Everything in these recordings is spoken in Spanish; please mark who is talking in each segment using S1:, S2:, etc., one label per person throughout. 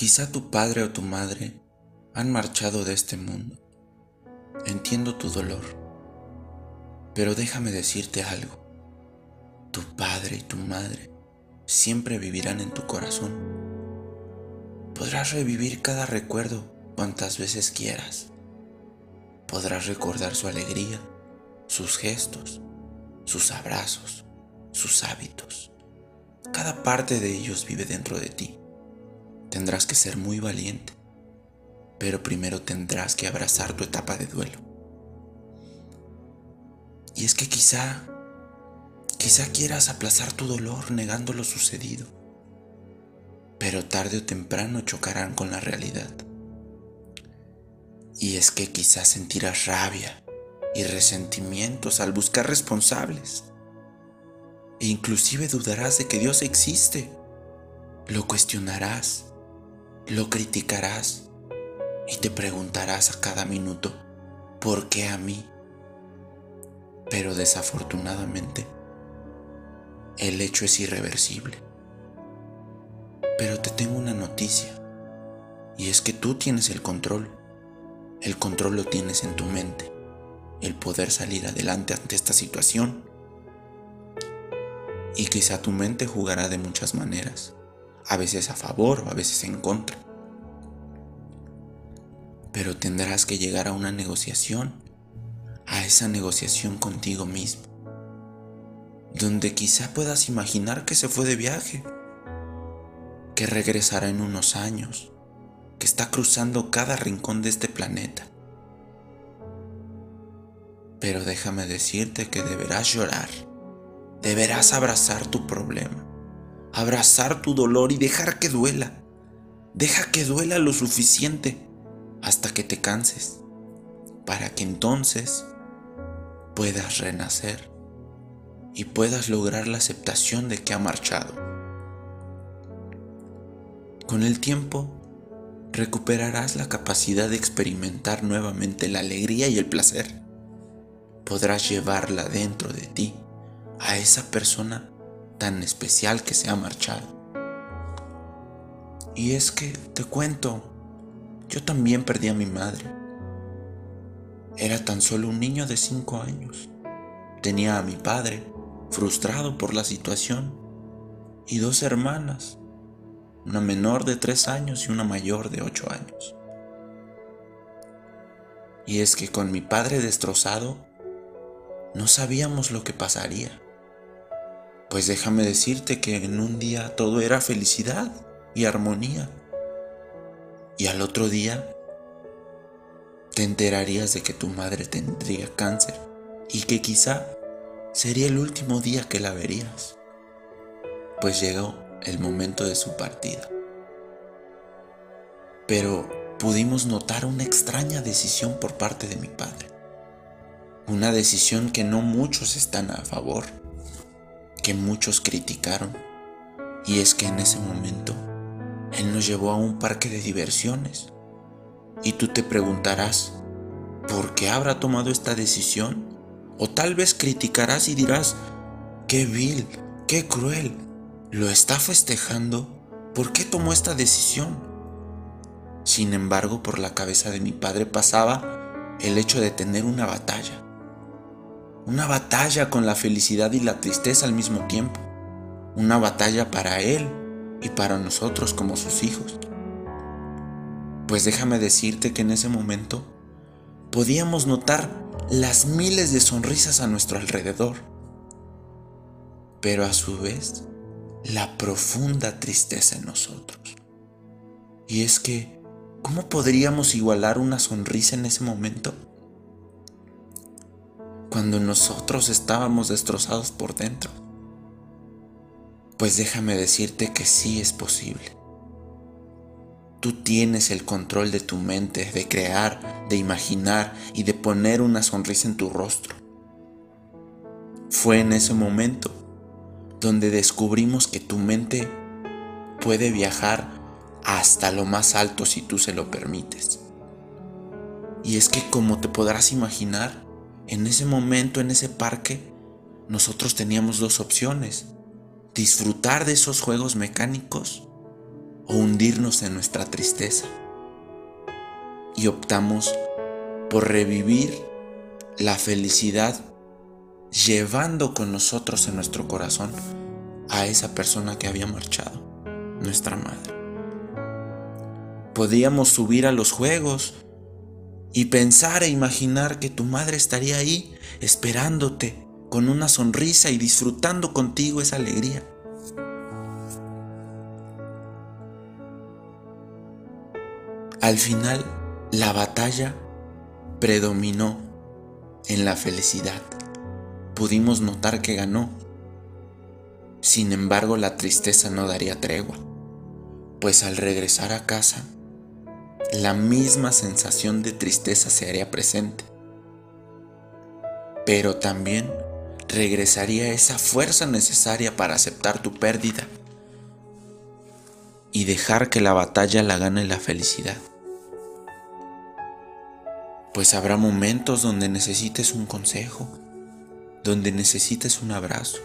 S1: Quizá tu padre o tu madre han marchado de este mundo. Entiendo tu dolor, pero déjame decirte algo. Tu padre y tu madre siempre vivirán en tu corazón. Podrás revivir cada recuerdo cuantas veces quieras. Podrás recordar su alegría, sus gestos, sus abrazos, sus hábitos. Cada parte de ellos vive dentro de ti. Tendrás que ser muy valiente, pero primero tendrás que abrazar tu etapa de duelo. Y es que quizá, quizá quieras aplazar tu dolor negando lo sucedido, pero tarde o temprano chocarán con la realidad. Y es que quizás sentirás rabia y resentimientos al buscar responsables. E inclusive dudarás de que Dios existe. Lo cuestionarás lo criticarás y te preguntarás a cada minuto, ¿por qué a mí? Pero desafortunadamente, el hecho es irreversible. Pero te tengo una noticia, y es que tú tienes el control. El control lo tienes en tu mente, el poder salir adelante ante esta situación. Y quizá tu mente jugará de muchas maneras a veces a favor o a veces en contra. Pero tendrás que llegar a una negociación, a esa negociación contigo mismo, donde quizá puedas imaginar que se fue de viaje, que regresará en unos años, que está cruzando cada rincón de este planeta. Pero déjame decirte que deberás llorar, deberás abrazar tu problema abrazar tu dolor y dejar que duela. Deja que duela lo suficiente hasta que te canses, para que entonces puedas renacer y puedas lograr la aceptación de que ha marchado. Con el tiempo, recuperarás la capacidad de experimentar nuevamente la alegría y el placer. Podrás llevarla dentro de ti a esa persona tan especial que se ha marchado. Y es que, te cuento, yo también perdí a mi madre. Era tan solo un niño de cinco años. Tenía a mi padre, frustrado por la situación, y dos hermanas, una menor de tres años y una mayor de ocho años. Y es que con mi padre destrozado, no sabíamos lo que pasaría. Pues déjame decirte que en un día todo era felicidad y armonía. Y al otro día te enterarías de que tu madre tendría cáncer y que quizá sería el último día que la verías. Pues llegó el momento de su partida. Pero pudimos notar una extraña decisión por parte de mi padre. Una decisión que no muchos están a favor que muchos criticaron. Y es que en ese momento Él nos llevó a un parque de diversiones. Y tú te preguntarás, ¿por qué habrá tomado esta decisión? O tal vez criticarás y dirás, qué vil, qué cruel, lo está festejando, ¿por qué tomó esta decisión? Sin embargo, por la cabeza de mi padre pasaba el hecho de tener una batalla una batalla con la felicidad y la tristeza al mismo tiempo. Una batalla para Él y para nosotros como sus hijos. Pues déjame decirte que en ese momento podíamos notar las miles de sonrisas a nuestro alrededor, pero a su vez la profunda tristeza en nosotros. Y es que, ¿cómo podríamos igualar una sonrisa en ese momento? Cuando nosotros estábamos destrozados por dentro? Pues déjame decirte que sí es posible. Tú tienes el control de tu mente, de crear, de imaginar y de poner una sonrisa en tu rostro. Fue en ese momento donde descubrimos que tu mente puede viajar hasta lo más alto si tú se lo permites. Y es que como te podrás imaginar, en ese momento, en ese parque, nosotros teníamos dos opciones. Disfrutar de esos juegos mecánicos o hundirnos en nuestra tristeza. Y optamos por revivir la felicidad llevando con nosotros en nuestro corazón a esa persona que había marchado, nuestra madre. Podíamos subir a los juegos y pensar e imaginar que tu madre estaría ahí esperándote con una sonrisa y disfrutando contigo esa alegría. Al final, la batalla predominó en la felicidad. Pudimos notar que ganó. Sin embargo, la tristeza no daría tregua, pues al regresar a casa, la misma sensación de tristeza se haría presente. Pero también regresaría esa fuerza necesaria para aceptar tu pérdida y dejar que la batalla la gane la felicidad. Pues habrá momentos donde necesites un consejo, donde necesites un abrazo,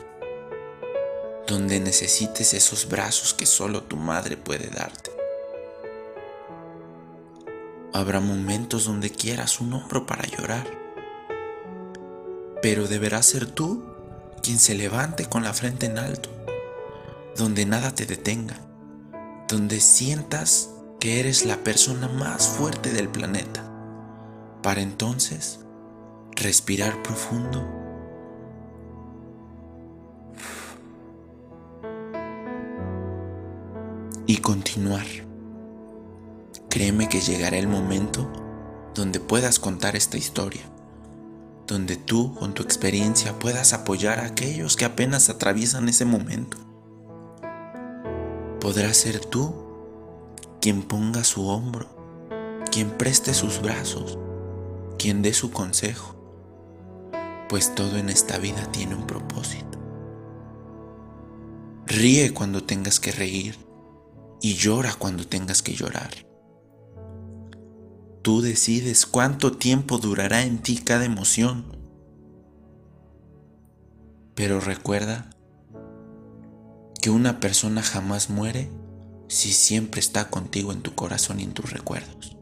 S1: donde necesites esos brazos que solo tu madre puede darte. Habrá momentos donde quieras un hombro para llorar, pero deberás ser tú quien se levante con la frente en alto, donde nada te detenga, donde sientas que eres la persona más fuerte del planeta para entonces respirar profundo y continuar. Créeme que llegará el momento donde puedas contar esta historia, donde tú con tu experiencia puedas apoyar a aquellos que apenas atraviesan ese momento. Podrás ser tú quien ponga su hombro, quien preste sus brazos, quien dé su consejo, pues todo en esta vida tiene un propósito. Ríe cuando tengas que reír y llora cuando tengas que llorar. Tú decides cuánto tiempo durará en ti cada emoción. Pero recuerda que una persona jamás muere si siempre está contigo en tu corazón y en tus recuerdos.